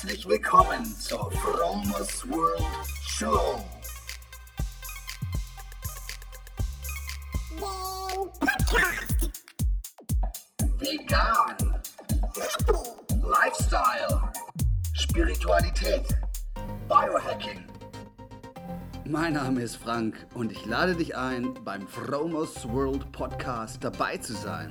Herzlich willkommen zur Fromers World Show. Vegan. Lifestyle. Spiritualität. Biohacking. Mein Name ist Frank und ich lade dich ein, beim Fromers World Podcast dabei zu sein.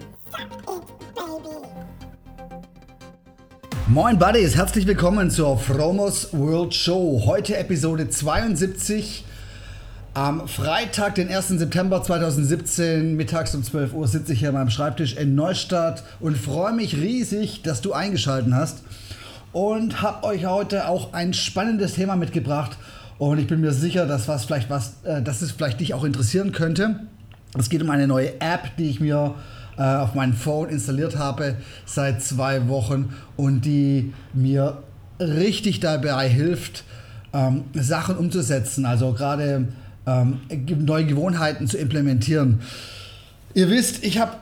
Moin Buddies, herzlich willkommen zur Fromos World Show. Heute Episode 72. Am Freitag, den 1. September 2017, mittags um 12 Uhr, sitze ich hier an meinem Schreibtisch in Neustadt und freue mich riesig, dass du eingeschaltet hast. Und habe euch heute auch ein spannendes Thema mitgebracht. Und ich bin mir sicher, dass, was vielleicht was, äh, dass es vielleicht dich auch interessieren könnte. Es geht um eine neue App, die ich mir äh, auf meinem Phone installiert habe seit zwei Wochen und die mir richtig dabei hilft, ähm, Sachen umzusetzen, also gerade ähm, neue Gewohnheiten zu implementieren. Ihr wisst, ich habe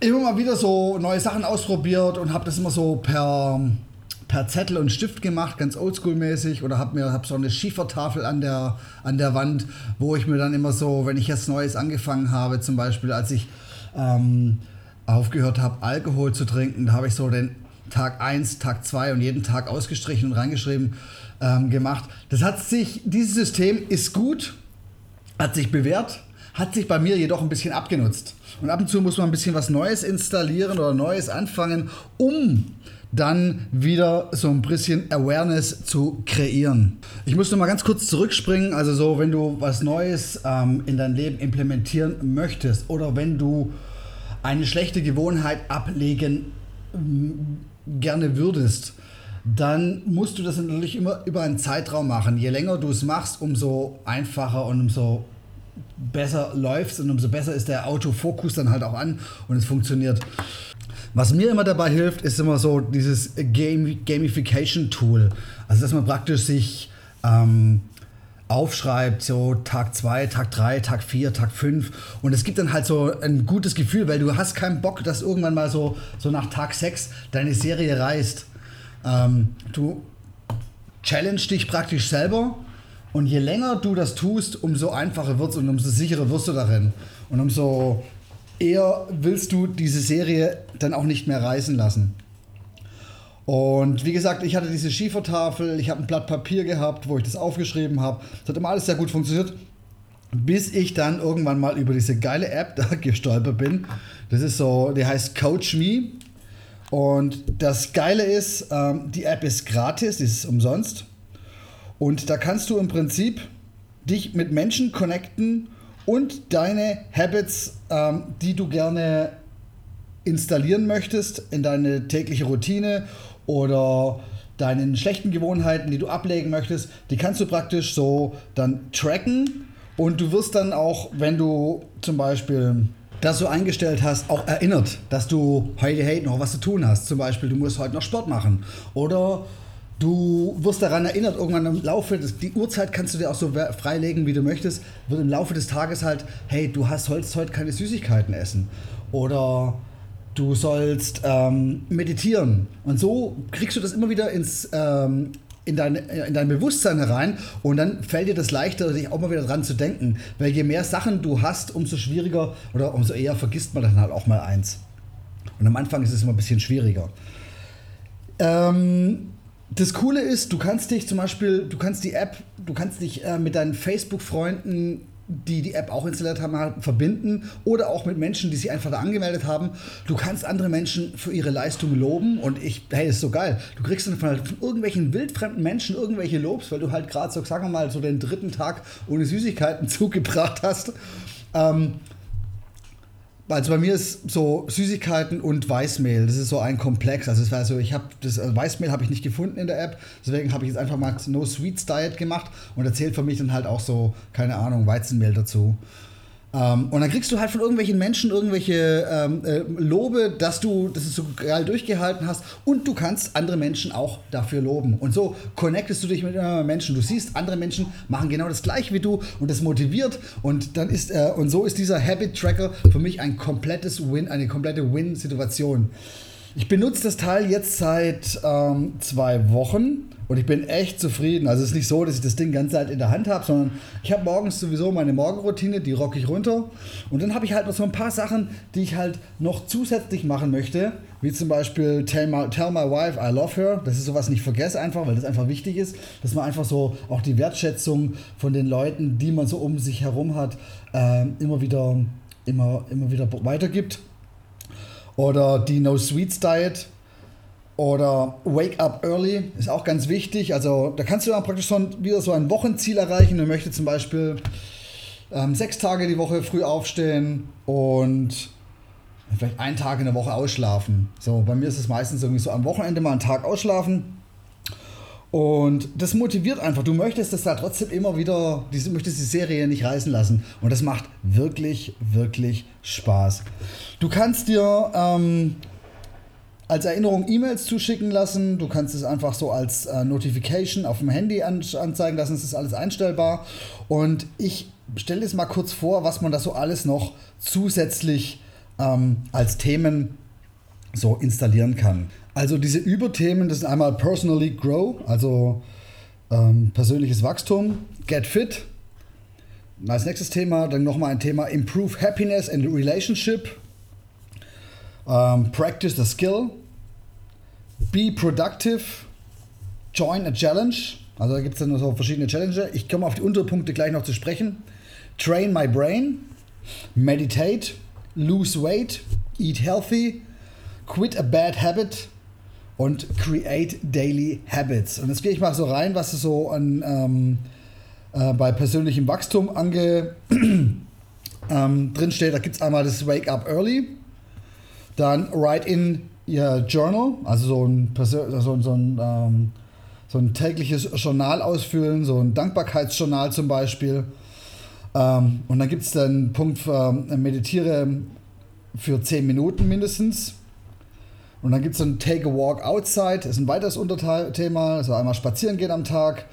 immer mal wieder so neue Sachen ausprobiert und habe das immer so per, per Zettel und Stift gemacht, ganz oldschool-mäßig oder habe mir hab so eine Schiefertafel an der, an der Wand, wo ich mir dann immer so, wenn ich jetzt Neues angefangen habe, zum Beispiel als ich ähm, aufgehört habe, Alkohol zu trinken, da habe ich so den Tag 1, Tag 2 und jeden Tag ausgestrichen und reingeschrieben ähm, gemacht. Das hat sich, dieses System ist gut, hat sich bewährt, hat sich bei mir jedoch ein bisschen abgenutzt. Und ab und zu muss man ein bisschen was Neues installieren oder Neues anfangen, um dann wieder so ein bisschen Awareness zu kreieren. Ich muss noch mal ganz kurz zurückspringen. Also so, wenn du was Neues ähm, in dein Leben implementieren möchtest oder wenn du eine schlechte Gewohnheit ablegen mm, gerne würdest, dann musst du das natürlich immer über einen Zeitraum machen. Je länger du es machst, umso einfacher und umso besser läuft und umso besser ist der Autofokus dann halt auch an und es funktioniert. Was mir immer dabei hilft, ist immer so dieses Game Gamification-Tool. Also, dass man praktisch sich ähm, aufschreibt, so Tag 2, Tag 3, Tag 4, Tag 5. Und es gibt dann halt so ein gutes Gefühl, weil du hast keinen Bock, dass irgendwann mal so, so nach Tag 6 deine Serie reißt. Ähm, du challenge dich praktisch selber und je länger du das tust, umso einfacher wird es und umso sicherer wirst du darin. Und umso eher willst du diese Serie dann auch nicht mehr reißen lassen. Und wie gesagt, ich hatte diese Schiefertafel, ich habe ein Blatt Papier gehabt, wo ich das aufgeschrieben habe. Das hat immer alles sehr gut funktioniert, bis ich dann irgendwann mal über diese geile App da gestolpert bin. Das ist so, die heißt Coach Me. Und das Geile ist, ähm, die App ist gratis, die ist umsonst. Und da kannst du im Prinzip dich mit Menschen connecten und deine Habits, ähm, die du gerne installieren möchtest in deine tägliche Routine oder deinen schlechten Gewohnheiten, die du ablegen möchtest, die kannst du praktisch so dann tracken und du wirst dann auch, wenn du zum Beispiel das so eingestellt hast, auch erinnert, dass du heute hey, noch was zu tun hast. Zum Beispiel, du musst heute noch Sport machen oder Du wirst daran erinnert, irgendwann im Laufe des, die Uhrzeit kannst du dir auch so freilegen, wie du möchtest, wird im Laufe des Tages halt, hey, du hast sollst heute keine Süßigkeiten essen. Oder du sollst ähm, meditieren. Und so kriegst du das immer wieder ins, ähm, in, dein, in dein Bewusstsein herein und dann fällt dir das leichter, sich auch mal wieder dran zu denken. Weil je mehr Sachen du hast, umso schwieriger oder umso eher vergisst man dann halt auch mal eins. Und am Anfang ist es immer ein bisschen schwieriger. Ähm, das Coole ist, du kannst dich zum Beispiel, du kannst die App, du kannst dich äh, mit deinen Facebook-Freunden die die App auch installiert haben, verbinden oder auch mit Menschen, die sich einfach da angemeldet haben. Du kannst andere Menschen für ihre Leistung loben und ich, hey, das ist so geil. Du kriegst dann von, von irgendwelchen wildfremden Menschen irgendwelche Lobs, weil du halt gerade so, sagen wir mal, so den dritten Tag ohne Süßigkeiten zugebracht hast. Ähm, also bei mir ist so Süßigkeiten und Weißmehl, das ist so ein Komplex. Also es war so, ich habe das also Weißmehl habe ich nicht gefunden in der App, deswegen habe ich jetzt einfach mal No Sweets Diet gemacht und erzählt für mich dann halt auch so keine Ahnung Weizenmehl dazu. Ähm, und dann kriegst du halt von irgendwelchen Menschen irgendwelche ähm, äh, Lobe, dass du das so geil durchgehalten hast und du kannst andere Menschen auch dafür loben. Und so connectest du dich mit äh, Menschen. Du siehst, andere Menschen machen genau das gleiche wie du und das motiviert und dann ist äh, und so ist dieser Habit Tracker für mich ein komplettes Win, eine komplette Win-Situation. Ich benutze das Teil jetzt seit ähm, zwei Wochen und ich bin echt zufrieden. Also es ist nicht so, dass ich das Ding ganz Zeit in der Hand habe, sondern ich habe morgens sowieso meine Morgenroutine, die rocke ich runter. Und dann habe ich halt noch so ein paar Sachen, die ich halt noch zusätzlich machen möchte. Wie zum Beispiel Tell My, Tell my Wife I Love Her. Das ist sowas nicht vergesse einfach, weil das einfach wichtig ist. Dass man einfach so auch die Wertschätzung von den Leuten, die man so um sich herum hat, äh, immer wieder, immer, immer wieder weitergibt. Oder die No Sweets Diet. Oder Wake Up Early ist auch ganz wichtig. Also da kannst du dann praktisch schon wieder so ein Wochenziel erreichen. Du möchtest zum Beispiel ähm, sechs Tage die Woche früh aufstehen und vielleicht einen Tag in der Woche ausschlafen. So, bei mir ist es meistens irgendwie so am Wochenende mal einen Tag ausschlafen. Und das motiviert einfach. Du möchtest das da trotzdem immer wieder, du möchtest die Serie nicht reißen lassen. Und das macht wirklich, wirklich Spaß. Du kannst dir ähm, als Erinnerung E-Mails zuschicken lassen. Du kannst es einfach so als äh, Notification auf dem Handy an, anzeigen lassen. Es ist alles einstellbar. Und ich stelle es mal kurz vor, was man da so alles noch zusätzlich ähm, als Themen so installieren kann. Also diese Überthemen, das sind einmal Personally Grow, also ähm, persönliches Wachstum, Get Fit. Als nächstes Thema dann nochmal ein Thema Improve Happiness and Relationship. Ähm, practice the Skill. Be Productive. Join a Challenge. Also da gibt es dann so verschiedene Challenges. Ich komme auf die Unterpunkte gleich noch zu sprechen. Train my brain. Meditate. Lose weight. Eat healthy. Quit a bad habit und Create Daily Habits. Und jetzt gehe ich mal so rein, was so an, ähm, äh, bei persönlichem Wachstum ange, ähm, drin steht. Da gibt es einmal das Wake Up Early, dann Write in Your Journal, also so ein, so, so ein, ähm, so ein tägliches Journal ausfüllen, so ein Dankbarkeitsjournal zum Beispiel. Ähm, und dann gibt es den Punkt, für, äh, meditiere für 10 Minuten mindestens. Und dann gibt es ein Take a Walk Outside, ist ein weiteres Unterthema, also einmal spazieren gehen am Tag.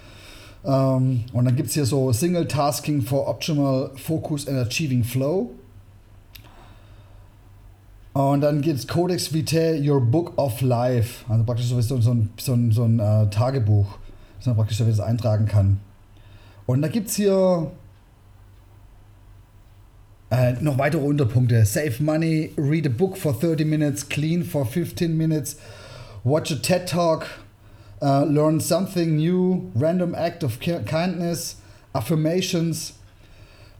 Ähm, und dann gibt es hier so Single Tasking for Optimal Focus and Achieving Flow. Und dann gibt es Codex Vitae, Your Book of Life. Also praktisch so, so, so ein, so ein, so ein äh, Tagebuch, das man praktisch das eintragen kann. Und da gibt es hier äh, noch weitere Unterpunkte. Save money, read a book for 30 minutes, clean for 15 minutes, watch a TED Talk, uh, learn something new, random act of kindness, affirmations.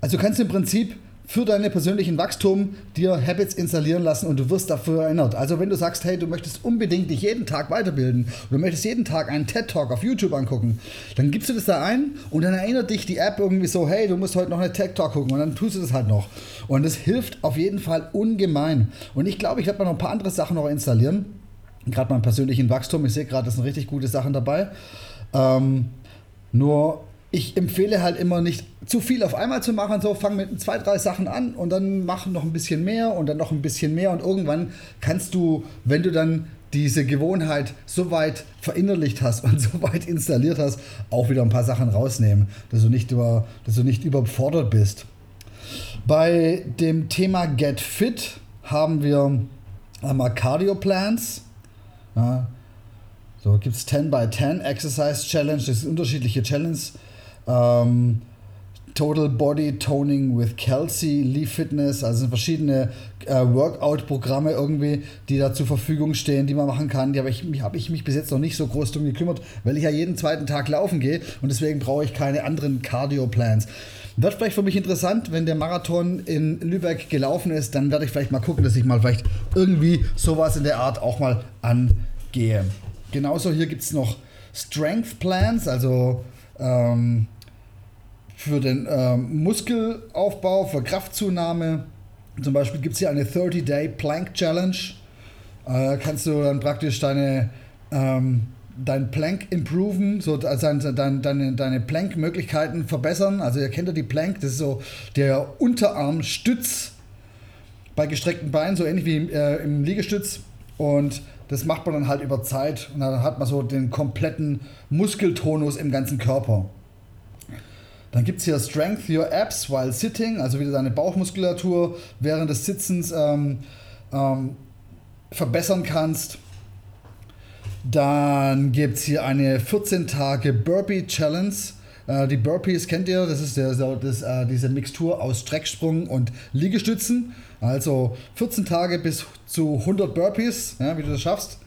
Also du kannst im Prinzip für deinen persönlichen Wachstum dir Habits installieren lassen und du wirst dafür erinnert. Also wenn du sagst, hey, du möchtest unbedingt dich jeden Tag weiterbilden du möchtest jeden Tag einen TED Talk auf YouTube angucken, dann gibst du das da ein und dann erinnert dich die App irgendwie so, hey, du musst heute noch eine TED Talk gucken und dann tust du das halt noch. Und das hilft auf jeden Fall ungemein. Und ich glaube, ich werde mal noch ein paar andere Sachen noch installieren. Gerade beim persönlichen Wachstum. Ich sehe gerade, das sind richtig gute Sachen dabei. Ähm, nur ich empfehle halt immer nicht zu viel auf einmal zu machen. So, fang mit zwei, drei Sachen an und dann mach noch ein bisschen mehr und dann noch ein bisschen mehr. Und irgendwann kannst du, wenn du dann diese Gewohnheit so weit verinnerlicht hast und so weit installiert hast, auch wieder ein paar Sachen rausnehmen, dass du nicht, über, dass du nicht überfordert bist. Bei dem Thema Get Fit haben wir einmal Cardio Plans. Ja, so gibt es 10 by 10 Exercise Challenge, das sind unterschiedliche Challenges ähm, Total Body Toning with Kelsey, Leaf Fitness, also verschiedene äh, Workout-Programme irgendwie, die da zur Verfügung stehen, die man machen kann. Die habe ich, hab ich mich bis jetzt noch nicht so groß drum gekümmert, weil ich ja jeden zweiten Tag laufen gehe und deswegen brauche ich keine anderen Cardio-Plans. Wird vielleicht für mich interessant, wenn der Marathon in Lübeck gelaufen ist, dann werde ich vielleicht mal gucken, dass ich mal vielleicht irgendwie sowas in der Art auch mal angehe. Genauso hier gibt es noch Strength Plans, also ähm, für den ähm, Muskelaufbau, für Kraftzunahme. Zum Beispiel gibt es hier eine 30-Day Plank Challenge. Äh, kannst du dann praktisch deine, ähm, dein Plank improven, so also deine, deine, deine Plank-Möglichkeiten verbessern. Also ihr kennt ja die Plank, das ist so der Unterarmstütz bei gestreckten Beinen, so ähnlich wie äh, im Liegestütz. Und das macht man dann halt über Zeit und dann hat man so den kompletten Muskeltonus im ganzen Körper. Dann gibt es hier Strength Your Abs while sitting, also wieder deine Bauchmuskulatur während des Sitzens ähm, ähm, verbessern kannst. Dann gibt es hier eine 14 Tage Burpee Challenge. Äh, die Burpees kennt ihr, das ist der, das, äh, diese Mixtur aus Strecksprung und Liegestützen. Also 14 Tage bis zu 100 Burpees, ja, wie du das schaffst.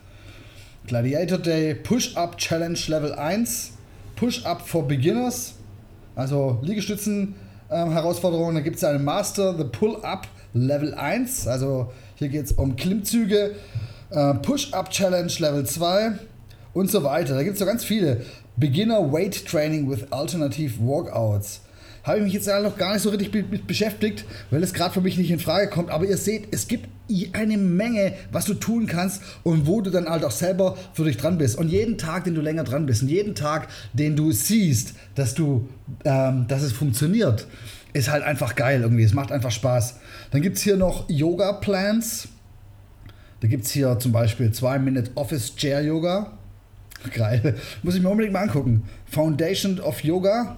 Gladiator Day Push-Up Challenge Level 1. Push-Up for Beginners. Also Liegestützen ähm. Dann gibt es einen Master, The Pull-Up Level 1. Also hier geht es um Klimmzüge. Äh, Push-Up Challenge Level 2 und so weiter. Da gibt es so ganz viele. Beginner Weight Training with Alternative Walkouts. Habe ich mich jetzt noch gar nicht so richtig mit beschäftigt, weil es gerade für mich nicht in Frage kommt. Aber ihr seht, es gibt eine Menge, was du tun kannst und wo du dann halt auch selber für dich dran bist. Und jeden Tag, den du länger dran bist und jeden Tag, den du siehst, dass, du, ähm, dass es funktioniert, ist halt einfach geil irgendwie. Es macht einfach Spaß. Dann gibt es hier noch Yoga-Plans. Da gibt es hier zum Beispiel 2-Minute Office Chair Yoga. Geil. Muss ich mir unbedingt mal angucken. Foundation of Yoga.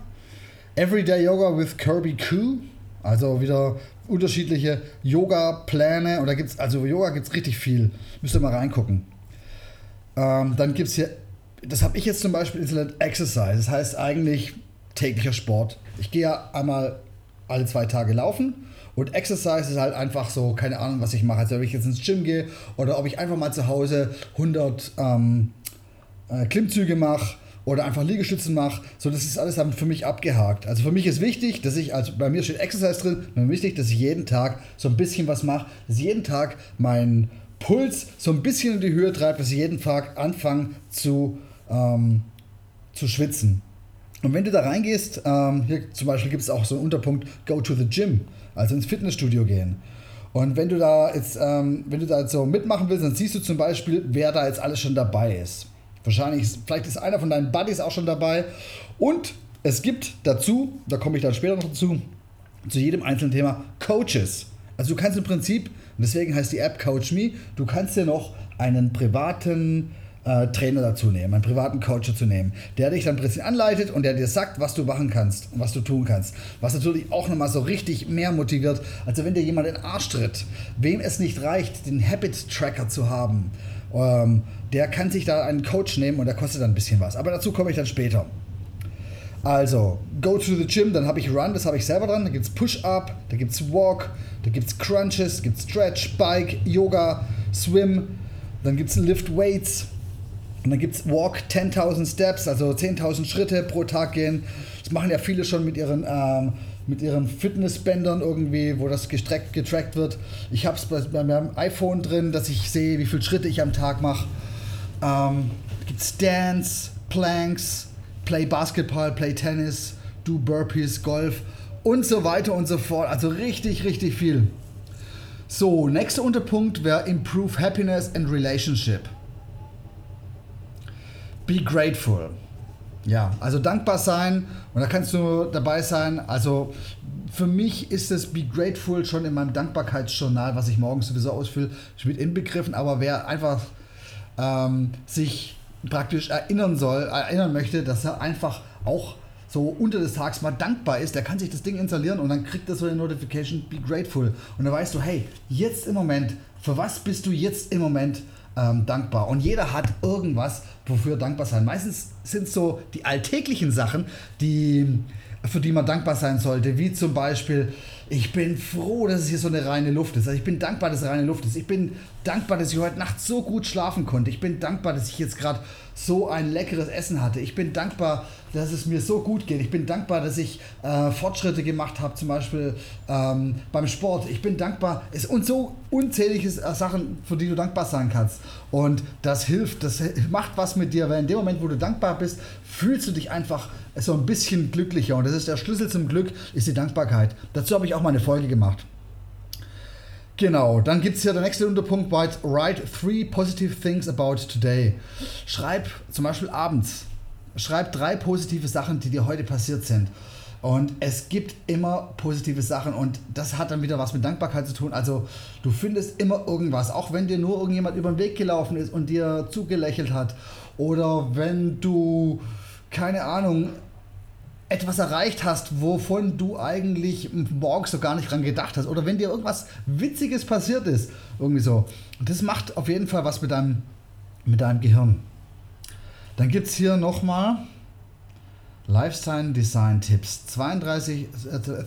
Everyday Yoga with Kirby Koo. Also wieder unterschiedliche Yoga-Pläne. Und da gibt es, also Yoga gibt es richtig viel. Müsst ihr mal reingucken. Ähm, dann gibt es hier, das habe ich jetzt zum Beispiel installiert, Exercise. Das heißt eigentlich täglicher Sport. Ich gehe ja einmal alle zwei Tage laufen. Und Exercise ist halt einfach so, keine Ahnung, was ich mache. Also, ob ich jetzt ins Gym gehe oder ob ich einfach mal zu Hause 100 ähm, äh, Klimmzüge mache oder einfach Liegestützen mache. So, das ist alles damit für mich abgehakt. Also für mich ist wichtig, dass ich, also bei mir steht Exercise drin, mir wichtig, dass ich jeden Tag so ein bisschen was mache, dass ich jeden Tag meinen Puls so ein bisschen in die Höhe treibe, dass ich jeden Tag anfange zu, ähm, zu schwitzen. Und wenn du da reingehst, ähm, hier zum Beispiel gibt es auch so einen Unterpunkt Go to the Gym, also ins Fitnessstudio gehen. Und wenn du da jetzt, ähm, wenn du da jetzt so mitmachen willst, dann siehst du zum Beispiel, wer da jetzt alles schon dabei ist. Wahrscheinlich, vielleicht ist einer von deinen Buddies auch schon dabei. Und es gibt dazu, da komme ich dann später noch dazu, zu jedem einzelnen Thema Coaches. Also du kannst im Prinzip, deswegen heißt die App Coach Me, du kannst dir noch einen privaten äh, Trainer dazu nehmen, einen privaten Coach dazu nehmen, der dich dann ein bisschen anleitet und der dir sagt, was du machen kannst und was du tun kannst. Was natürlich auch nochmal so richtig mehr motiviert, als wenn dir jemand in den Arsch tritt. Wem es nicht reicht, den Habit Tracker zu haben, ähm, der kann sich da einen Coach nehmen und der kostet dann ein bisschen was. Aber dazu komme ich dann später. Also, go to the gym, dann habe ich Run, das habe ich selber dran. Da gibt es Push-Up, da gibt es Walk, da gibt es Crunches, gibt Stretch, Bike, Yoga, Swim, dann gibt es Lift Weights und dann gibt es Walk 10.000 Steps, also 10.000 Schritte pro Tag gehen. Das machen ja viele schon mit ihren ähm, mit ihren Fitnessbändern irgendwie, wo das getrackt, getrackt wird. Ich habe es bei, bei, meinem iPhone drin, dass ich sehe, wie viele Schritte ich am Tag mache. Ähm, gibt Dance, Planks, Play Basketball, Play Tennis, Do Burpees, Golf und so weiter und so fort. Also richtig, richtig viel. So, nächster Unterpunkt wäre Improve Happiness and Relationship. Be grateful. Ja, also dankbar sein und da kannst du dabei sein. Also für mich ist das Be Grateful schon in meinem Dankbarkeitsjournal, was ich morgens sowieso ausfülle, mit inbegriffen. Aber wer einfach ähm, sich praktisch erinnern soll, erinnern möchte, dass er einfach auch so unter des Tages mal dankbar ist, der kann sich das Ding installieren und dann kriegt er so eine Notification, be grateful. Und dann weißt du, hey, jetzt im Moment, für was bist du jetzt im Moment ähm, dankbar? Und jeder hat irgendwas, wofür dankbar sein. Meistens sind so die alltäglichen Sachen, die, für die man dankbar sein sollte, wie zum Beispiel, ich bin froh, dass es hier so eine reine Luft ist. Also ich bin dankbar, dass es reine Luft ist. Ich bin dankbar, dass ich heute Nacht so gut schlafen konnte. Ich bin dankbar, dass ich jetzt gerade so ein leckeres Essen hatte. Ich bin dankbar, dass es mir so gut geht. Ich bin dankbar, dass ich äh, Fortschritte gemacht habe, zum Beispiel ähm, beim Sport. Ich bin dankbar. Es, und so unzählige äh, Sachen, für die du dankbar sein kannst. Und das hilft, das macht was mit dir, weil in dem Moment, wo du dankbar bist, fühlst du dich einfach so ein bisschen glücklicher. Und das ist der Schlüssel zum Glück, ist die Dankbarkeit. Dazu habe ich auch mal eine Folge gemacht. Genau, dann gibt es hier der nächste Unterpunkt, write three positive things about today. Schreib zum Beispiel abends, schreib drei positive Sachen, die dir heute passiert sind. Und es gibt immer positive Sachen und das hat dann wieder was mit Dankbarkeit zu tun. Also du findest immer irgendwas, auch wenn dir nur irgendjemand über den Weg gelaufen ist und dir zugelächelt hat. Oder wenn du, keine Ahnung, etwas erreicht hast, wovon du eigentlich morgens so gar nicht dran gedacht hast. Oder wenn dir irgendwas Witziges passiert ist. Irgendwie so. Und das macht auf jeden Fall was mit deinem, mit deinem Gehirn. Dann gibt es hier nochmal Lifestyle Design Tipps. 32,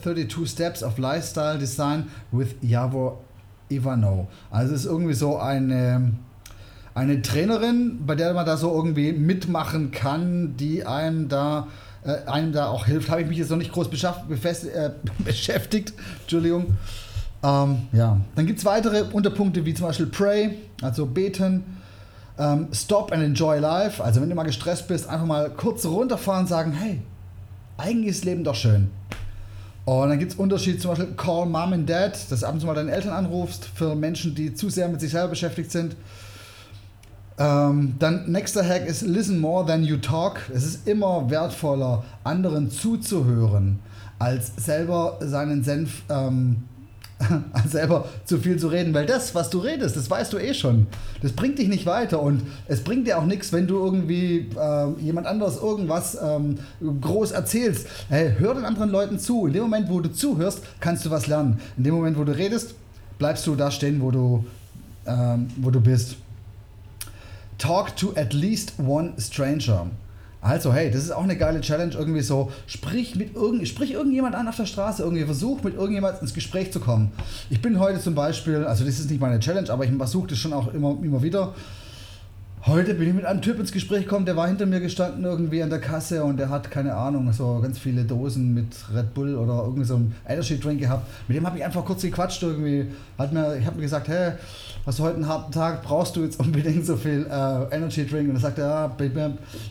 32 äh, Steps of Lifestyle Design with Javor Ivano. Also es ist irgendwie so eine, eine Trainerin, bei der man da so irgendwie mitmachen kann, die einem da, äh, einem da auch hilft. Habe ich mich jetzt noch nicht groß äh, beschäftigt. Entschuldigung. Ähm, ja. Dann gibt es weitere Unterpunkte wie zum Beispiel Pray, also beten. Ähm, stop and enjoy life. Also wenn du mal gestresst bist, einfach mal kurz runterfahren und sagen, hey, eigentlich ist Leben doch schön. Und dann gibt es Unterschiede, zum Beispiel Call Mom and Dad, dass du ab und zu mal deine Eltern anrufst, für Menschen, die zu sehr mit sich selber beschäftigt sind. Ähm, dann nächster Hack ist Listen more than you talk. Es ist immer wertvoller, anderen zuzuhören, als selber seinen Senf ähm, selber zu viel zu reden, weil das, was du redest, das weißt du eh schon. Das bringt dich nicht weiter und es bringt dir auch nichts, wenn du irgendwie äh, jemand anderes irgendwas ähm, groß erzählst. Hey, hör den anderen Leuten zu. In dem Moment, wo du zuhörst, kannst du was lernen. In dem Moment, wo du redest, bleibst du da stehen, wo du, ähm, wo du bist. Talk to at least one stranger. Also, hey, das ist auch eine geile Challenge. Irgendwie so, sprich mit irgend, sprich irgendjemand an auf der Straße, irgendwie versuch mit irgendjemand ins Gespräch zu kommen. Ich bin heute zum Beispiel, also das ist nicht meine Challenge, aber ich versuche das schon auch immer, immer wieder. Heute bin ich mit einem Typ ins Gespräch gekommen, der war hinter mir gestanden irgendwie an der Kasse und der hat, keine Ahnung, so ganz viele Dosen mit Red Bull oder irgendwie so Energy Drink gehabt. Mit dem habe ich einfach kurz gequatscht irgendwie. Hat mir, ich habe mir gesagt, hey, hast du heute einen harten Tag, brauchst du jetzt unbedingt so viel äh, Energy Drink? Und er sagte, ja,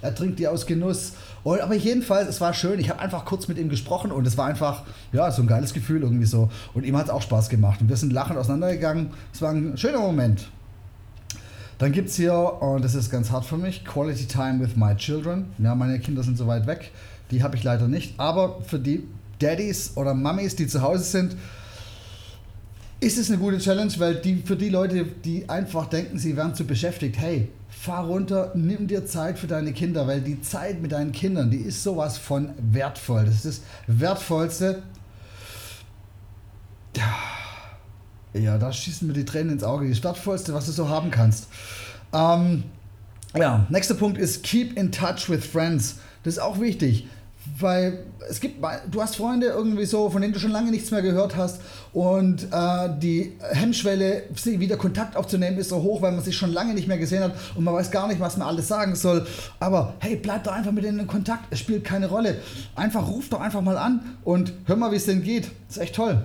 er trinkt die aus Genuss. Und, aber jedenfalls, es war schön. Ich habe einfach kurz mit ihm gesprochen und es war einfach, ja, so ein geiles Gefühl irgendwie so. Und ihm hat es auch Spaß gemacht. Und wir sind lachend auseinandergegangen. Es war ein schöner Moment. Dann gibt es hier, und das ist ganz hart für mich, Quality Time with my children. Ja, meine Kinder sind so weit weg. Die habe ich leider nicht. Aber für die Daddys oder Mummies, die zu Hause sind, ist es eine gute Challenge, weil die, für die Leute, die einfach denken, sie werden zu beschäftigt, hey, fahr runter, nimm dir Zeit für deine Kinder, weil die Zeit mit deinen Kindern, die ist sowas von wertvoll. Das ist das Wertvollste. Ja, da schießen mir die Tränen ins Auge. Das Wertvollste, was du so haben kannst. Ähm, ja, nächster Punkt ist Keep in touch with friends. Das ist auch wichtig weil es gibt, du hast Freunde irgendwie so, von denen du schon lange nichts mehr gehört hast und äh, die Hemmschwelle, wieder Kontakt aufzunehmen, ist so hoch, weil man sich schon lange nicht mehr gesehen hat und man weiß gar nicht, was man alles sagen soll. Aber hey, bleib doch einfach mit denen in Kontakt, es spielt keine Rolle. Einfach ruf doch einfach mal an und hör mal, wie es denn geht. Das ist echt toll.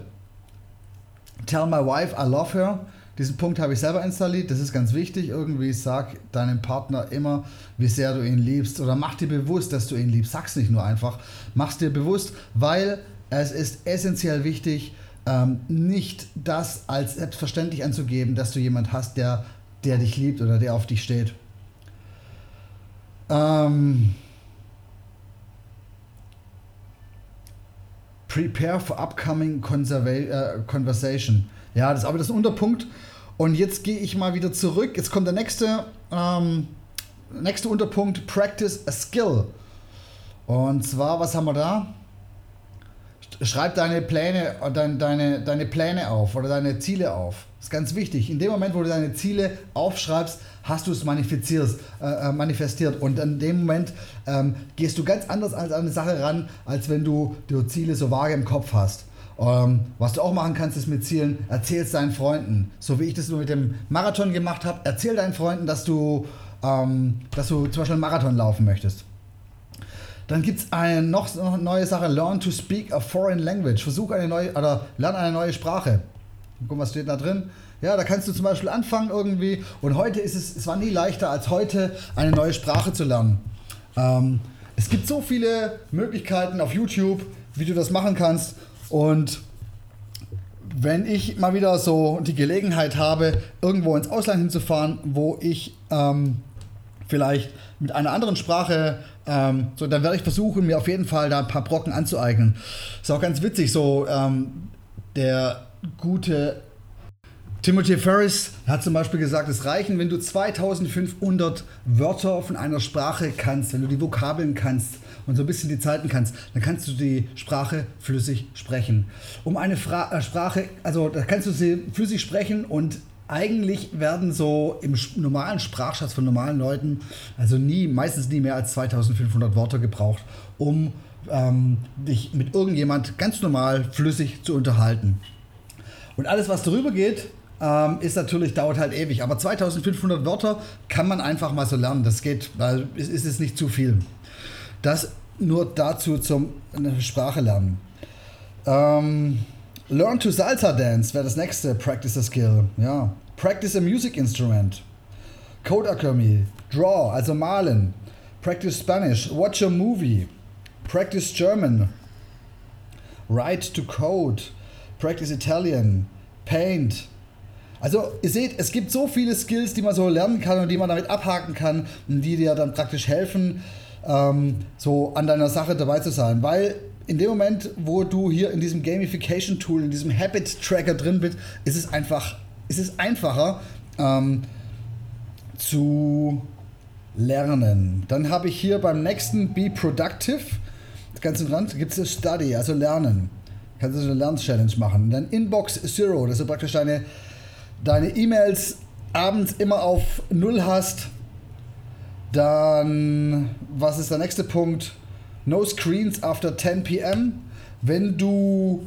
Tell my wife I love her. Diesen Punkt habe ich selber installiert, das ist ganz wichtig. Irgendwie sag deinem Partner immer, wie sehr du ihn liebst oder mach dir bewusst, dass du ihn liebst. Sag's nicht nur einfach, mach's dir bewusst, weil es ist essentiell wichtig, ähm, nicht das als selbstverständlich anzugeben, dass du jemand hast, der, der dich liebt oder der auf dich steht. Ähm, prepare for upcoming äh, conversation. Ja, das ist aber das Unterpunkt. Und jetzt gehe ich mal wieder zurück. Jetzt kommt der nächste, ähm, nächste Unterpunkt: Practice a Skill. Und zwar, was haben wir da? Schreib deine Pläne, deine, deine, deine Pläne auf oder deine Ziele auf. Das ist ganz wichtig. In dem Moment, wo du deine Ziele aufschreibst, hast du es manifestiert, äh, äh, manifestiert. Und in dem Moment ähm, gehst du ganz anders an eine Sache ran, als wenn du die Ziele so vage im Kopf hast. Ähm, was du auch machen kannst, ist mit Zielen, erzähl es deinen Freunden. So wie ich das nur mit dem Marathon gemacht habe, erzähl deinen Freunden, dass du, ähm, dass du zum Beispiel einen Marathon laufen möchtest. Dann gibt es eine noch, noch neue Sache, Learn to speak a foreign language. Versuch eine neue, oder lerne eine neue Sprache. Guck, was steht da drin? Ja, da kannst du zum Beispiel anfangen irgendwie. Und heute ist es, es war nie leichter als heute, eine neue Sprache zu lernen. Ähm, es gibt so viele Möglichkeiten auf YouTube, wie du das machen kannst. Und wenn ich mal wieder so die Gelegenheit habe, irgendwo ins Ausland hinzufahren, wo ich ähm, vielleicht mit einer anderen Sprache, ähm, so, dann werde ich versuchen, mir auf jeden Fall da ein paar Brocken anzueignen. Ist auch ganz witzig, so ähm, der gute Timothy Ferris hat zum Beispiel gesagt, es reichen, wenn du 2500 Wörter von einer Sprache kannst, wenn du die Vokabeln kannst und so ein bisschen die Zeiten kannst, dann kannst du die Sprache flüssig sprechen. Um eine Fra äh, Sprache, also da kannst du sie flüssig sprechen und eigentlich werden so im normalen Sprachschatz von normalen Leuten, also nie, meistens nie mehr als 2500 Worte gebraucht, um ähm, dich mit irgendjemand ganz normal flüssig zu unterhalten. Und alles, was darüber geht, ähm, ist natürlich, dauert halt ewig. Aber 2500 Wörter kann man einfach mal so lernen. Das geht, weil es ist es nicht zu viel. Das nur dazu zum Sprache lernen. Ähm, learn to Salsa Dance wäre das nächste Practice a Skill. Ja. Practice a Music Instrument. Code Academy. Draw, also malen. Practice Spanish. Watch a movie. Practice German. Write to code. Practice Italian. Paint. Also ihr seht, es gibt so viele Skills, die man so lernen kann und die man damit abhaken kann und die dir dann praktisch helfen, ähm, so an deiner Sache dabei zu sein. Weil in dem Moment, wo du hier in diesem Gamification-Tool, in diesem Habit-Tracker drin bist, ist es einfach, ist es einfacher ähm, zu lernen. Dann habe ich hier beim nächsten Be Productive, ganz im Rand, gibt es Study, also Lernen. Kannst du eine Lern-Challenge machen. Dann Inbox Zero, das ist praktisch deine deine E-Mails abends immer auf Null hast, dann, was ist der nächste Punkt? No screens after 10 p.m. Wenn du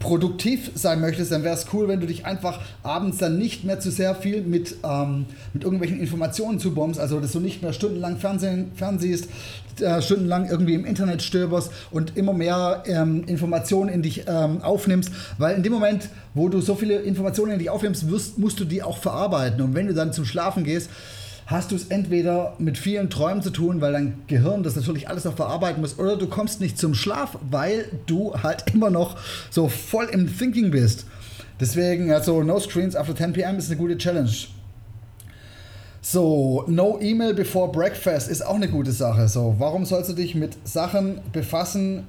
produktiv sein möchtest, dann wäre es cool, wenn du dich einfach abends dann nicht mehr zu sehr viel mit, ähm, mit irgendwelchen Informationen zubombst, also dass du nicht mehr stundenlang Fernsehen, fernsiehst, äh, stundenlang irgendwie im Internet stöberst und immer mehr ähm, Informationen in dich ähm, aufnimmst, weil in dem Moment, wo du so viele Informationen in dich aufnimmst, wirst, musst du die auch verarbeiten. Und wenn du dann zum Schlafen gehst, hast du es entweder mit vielen Träumen zu tun, weil dein Gehirn das natürlich alles noch verarbeiten muss, oder du kommst nicht zum Schlaf, weil du halt immer noch so voll im Thinking bist. Deswegen, also No Screens after 10 p.m. ist eine gute Challenge. So, no email before breakfast ist auch eine gute Sache. So, warum sollst du dich mit Sachen befassen,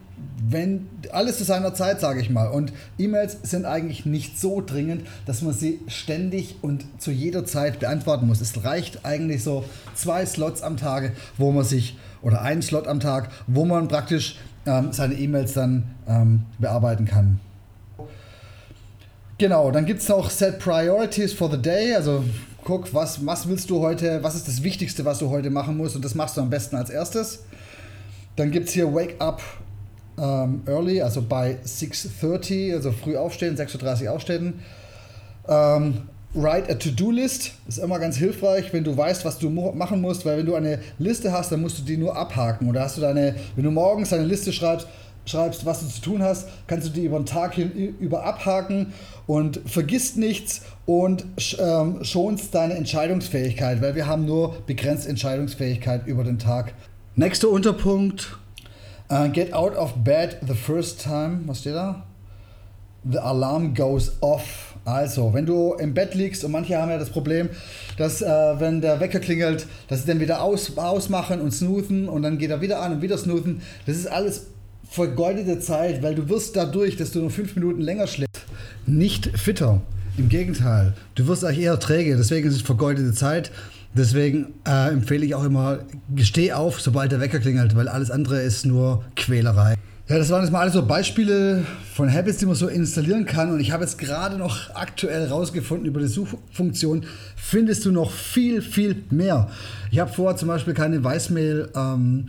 wenn alles zu seiner Zeit, sage ich mal. Und E-Mails sind eigentlich nicht so dringend, dass man sie ständig und zu jeder Zeit beantworten muss. Es reicht eigentlich so zwei Slots am Tag, wo man sich, oder einen Slot am Tag, wo man praktisch ähm, seine E-Mails dann ähm, bearbeiten kann. Genau, dann gibt es noch Set Priorities for the Day, also guck, was, was willst du heute, was ist das Wichtigste, was du heute machen musst und das machst du am besten als erstes. Dann gibt es hier Wake Up ähm, early, also bei 6.30, also früh aufstehen, 6.30 Uhr aufstehen. Ähm, write a To-Do-List ist immer ganz hilfreich, wenn du weißt, was du machen musst, weil wenn du eine Liste hast, dann musst du die nur abhaken. Oder hast du deine, wenn du morgens eine Liste schreibst, schreibst, was du zu tun hast, kannst du die über den Tag hin über abhaken und vergisst nichts und ähm, schonst deine Entscheidungsfähigkeit, weil wir haben nur begrenzt Entscheidungsfähigkeit über den Tag. Nächster Unterpunkt, Uh, get out of bed the first time. Was steht da? The alarm goes off. Also, wenn du im Bett liegst und manche haben ja das Problem, dass äh, wenn der Wecker klingelt, dass sie dann wieder aus, ausmachen und snoothen und dann geht er wieder an und wieder snoothen. Das ist alles vergeudete Zeit, weil du wirst dadurch, dass du nur fünf Minuten länger schläfst, nicht fitter. Im Gegenteil, du wirst eigentlich eher träge. Deswegen ist es vergeudete Zeit. Deswegen äh, empfehle ich auch immer, steh auf, sobald der Wecker klingelt, weil alles andere ist nur Quälerei. Ja, das waren jetzt mal alles so Beispiele von Habits, die man so installieren kann. Und ich habe jetzt gerade noch aktuell rausgefunden über die Suchfunktion, findest du noch viel, viel mehr. Ich habe vorher zum Beispiel keine Weißmail-Challenge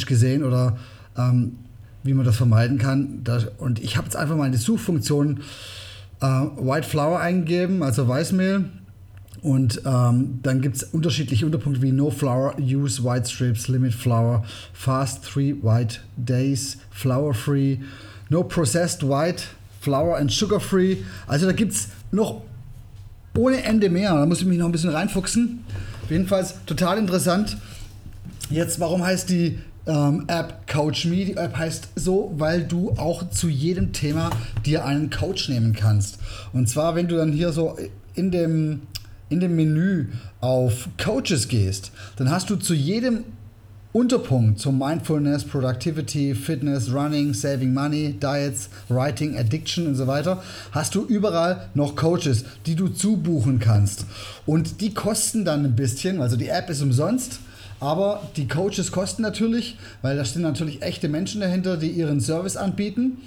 ähm, gesehen oder ähm, wie man das vermeiden kann. Und ich habe jetzt einfach mal in die Suchfunktion äh, White Flower eingegeben, also Weißmehl. Und ähm, dann gibt es unterschiedliche Unterpunkte wie No Flour, Use White Strips, Limit Flour, Fast Three White Days, Flour Free, No Processed White, Flour and Sugar Free. Also da gibt es noch ohne Ende mehr. Da muss ich mich noch ein bisschen reinfuchsen. Jedenfalls total interessant. Jetzt, warum heißt die ähm, App Coach Me? Die App heißt so, weil du auch zu jedem Thema dir einen Coach nehmen kannst. Und zwar, wenn du dann hier so in dem in dem Menü auf Coaches gehst, dann hast du zu jedem Unterpunkt zum Mindfulness, Productivity, Fitness, Running, Saving Money, Diets, Writing, Addiction und so weiter, hast du überall noch Coaches, die du zubuchen kannst. Und die kosten dann ein bisschen, also die App ist umsonst. Aber die Coaches kosten natürlich, weil da stehen natürlich echte Menschen dahinter, die ihren Service anbieten.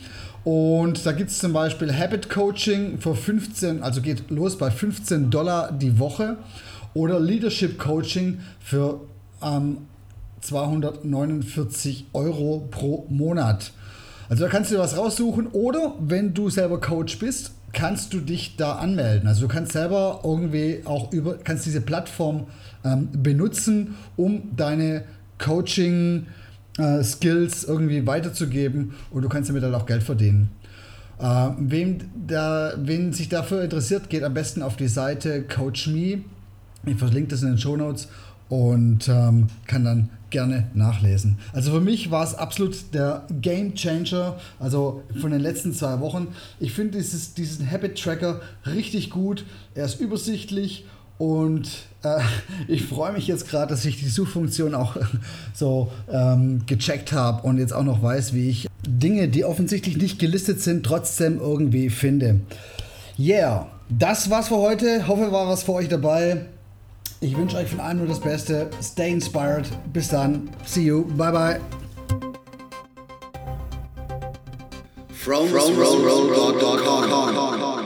Und da gibt es zum Beispiel Habit Coaching für 15, also geht los bei 15 Dollar die Woche. Oder Leadership Coaching für ähm, 249 Euro pro Monat. Also da kannst du dir was raussuchen oder wenn du selber Coach bist, kannst du dich da anmelden. Also du kannst selber irgendwie auch über, kannst diese Plattform ähm, benutzen, um deine Coaching äh, Skills irgendwie weiterzugeben und du kannst damit dann auch Geld verdienen. Äh, wem, da, wen sich dafür interessiert, geht am besten auf die Seite Coach Me. Ich verlinke das in den Show Notes und ähm, kann dann gerne nachlesen. Also für mich war es absolut der Game Changer, also von den letzten zwei Wochen. Ich finde diesen Habit Tracker richtig gut. Er ist übersichtlich und äh, ich freue mich jetzt gerade, dass ich die Suchfunktion auch so ähm, gecheckt habe und jetzt auch noch weiß, wie ich Dinge, die offensichtlich nicht gelistet sind, trotzdem irgendwie finde. Yeah, das war's für heute. Hoffe, war was für euch dabei. Ich wünsche euch von allen nur das Beste. Stay inspired. Bis dann. See you. Bye bye. From, from, from, from, from,